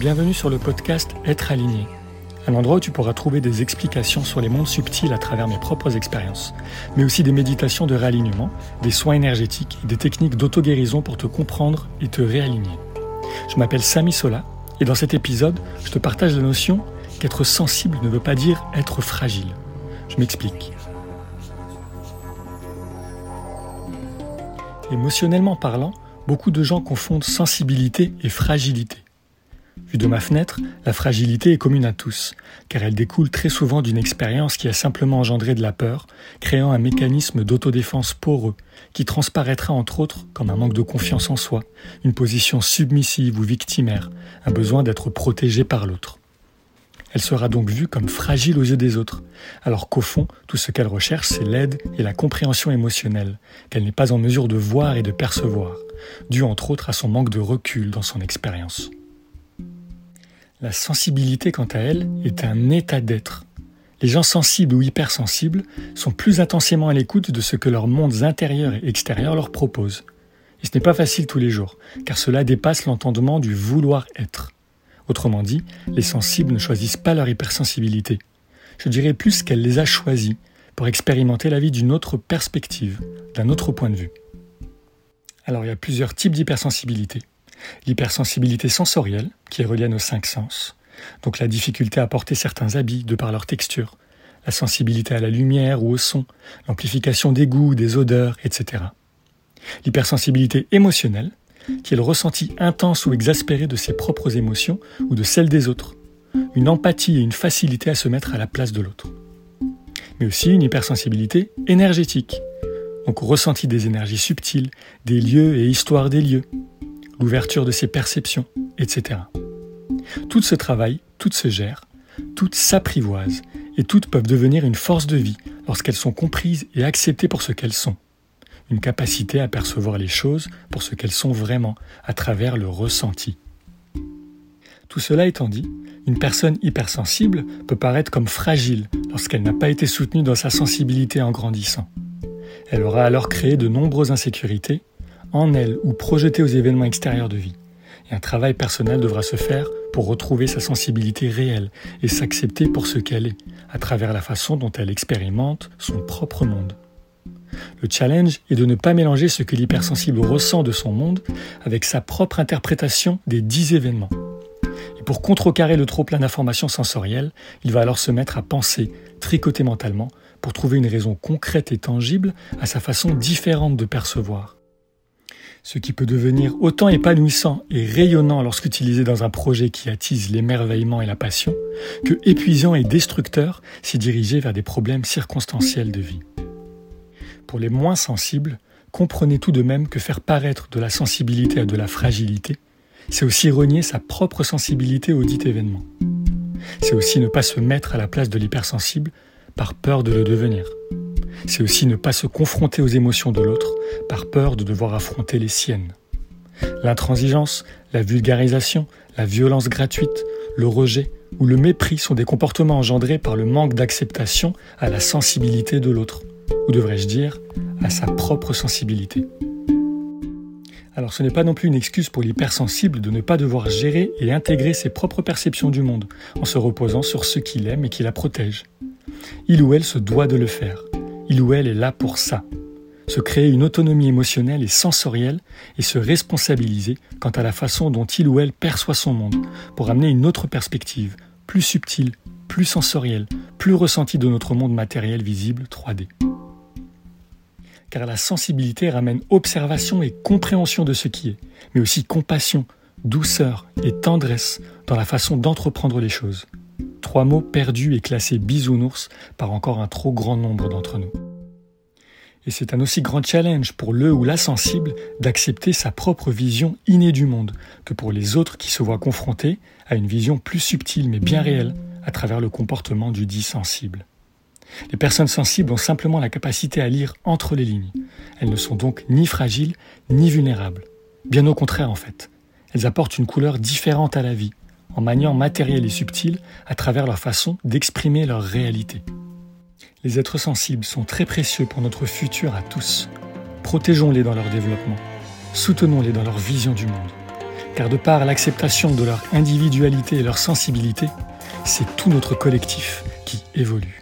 Bienvenue sur le podcast Être aligné, un endroit où tu pourras trouver des explications sur les mondes subtils à travers mes propres expériences, mais aussi des méditations de réalignement, des soins énergétiques et des techniques d'auto-guérison pour te comprendre et te réaligner. Je m'appelle Sami Sola et dans cet épisode, je te partage la notion qu'être sensible ne veut pas dire être fragile. Je m'explique. Émotionnellement parlant, beaucoup de gens confondent sensibilité et fragilité. Vu de ma fenêtre, la fragilité est commune à tous, car elle découle très souvent d'une expérience qui a simplement engendré de la peur, créant un mécanisme d'autodéfense poreux, qui transparaîtra entre autres comme un manque de confiance en soi, une position submissive ou victimaire, un besoin d'être protégé par l'autre. Elle sera donc vue comme fragile aux yeux des autres, alors qu'au fond, tout ce qu'elle recherche, c'est l'aide et la compréhension émotionnelle, qu'elle n'est pas en mesure de voir et de percevoir, dû entre autres à son manque de recul dans son expérience. La sensibilité, quant à elle, est un état d'être. Les gens sensibles ou hypersensibles sont plus intensément à l'écoute de ce que leurs mondes intérieurs et extérieurs leur proposent. Et ce n'est pas facile tous les jours, car cela dépasse l'entendement du vouloir être. Autrement dit, les sensibles ne choisissent pas leur hypersensibilité. Je dirais plus qu'elle les a choisis pour expérimenter la vie d'une autre perspective, d'un autre point de vue. Alors il y a plusieurs types d'hypersensibilité. L'hypersensibilité sensorielle, qui est reliée à nos cinq sens, donc la difficulté à porter certains habits de par leur texture, la sensibilité à la lumière ou au son, l'amplification des goûts, des odeurs, etc. L'hypersensibilité émotionnelle, qui est le ressenti intense ou exaspéré de ses propres émotions ou de celles des autres, une empathie et une facilité à se mettre à la place de l'autre. Mais aussi une hypersensibilité énergétique, donc au ressenti des énergies subtiles, des lieux et histoires des lieux, l'ouverture de ses perceptions, etc. Tout se travaille, toutes se gèrent, toutes s'apprivoisent, et toutes peuvent devenir une force de vie lorsqu'elles sont comprises et acceptées pour ce qu'elles sont une capacité à percevoir les choses pour ce qu'elles sont vraiment, à travers le ressenti. Tout cela étant dit, une personne hypersensible peut paraître comme fragile lorsqu'elle n'a pas été soutenue dans sa sensibilité en grandissant. Elle aura alors créé de nombreuses insécurités, en elle ou projetées aux événements extérieurs de vie. Et un travail personnel devra se faire pour retrouver sa sensibilité réelle et s'accepter pour ce qu'elle est, à travers la façon dont elle expérimente son propre monde. Le challenge est de ne pas mélanger ce que l'hypersensible ressent de son monde avec sa propre interprétation des dix événements. Et pour contrecarrer le trop-plein d'informations sensorielles, il va alors se mettre à penser, tricoter mentalement, pour trouver une raison concrète et tangible à sa façon différente de percevoir. Ce qui peut devenir autant épanouissant et rayonnant lorsqu'utilisé dans un projet qui attise l'émerveillement et la passion, que épuisant et destructeur si dirigé vers des problèmes circonstanciels de vie. Pour les moins sensibles, comprenez tout de même que faire paraître de la sensibilité à de la fragilité, c'est aussi renier sa propre sensibilité au dit événement. C'est aussi ne pas se mettre à la place de l'hypersensible par peur de le devenir. C'est aussi ne pas se confronter aux émotions de l'autre par peur de devoir affronter les siennes. L'intransigeance, la vulgarisation, la violence gratuite, le rejet ou le mépris sont des comportements engendrés par le manque d'acceptation à la sensibilité de l'autre ou devrais-je dire, à sa propre sensibilité. Alors ce n'est pas non plus une excuse pour l'hypersensible de ne pas devoir gérer et intégrer ses propres perceptions du monde, en se reposant sur ce qu'il aime et qui la protège. Il ou elle se doit de le faire. Il ou elle est là pour ça. Se créer une autonomie émotionnelle et sensorielle et se responsabiliser quant à la façon dont il ou elle perçoit son monde, pour amener une autre perspective, plus subtile, plus sensorielle, plus ressentie de notre monde matériel visible 3D car la sensibilité ramène observation et compréhension de ce qui est, mais aussi compassion, douceur et tendresse dans la façon d'entreprendre les choses. Trois mots perdus et classés bisounours par encore un trop grand nombre d'entre nous. Et c'est un aussi grand challenge pour le ou la sensible d'accepter sa propre vision innée du monde que pour les autres qui se voient confrontés à une vision plus subtile mais bien réelle à travers le comportement du dit sensible. Les personnes sensibles ont simplement la capacité à lire entre les lignes. Elles ne sont donc ni fragiles ni vulnérables. Bien au contraire en fait. Elles apportent une couleur différente à la vie, en maniant matériel et subtil à travers leur façon d'exprimer leur réalité. Les êtres sensibles sont très précieux pour notre futur à tous. Protégeons-les dans leur développement. Soutenons-les dans leur vision du monde. car de par l'acceptation de leur individualité et leur sensibilité, c'est tout notre collectif qui évolue.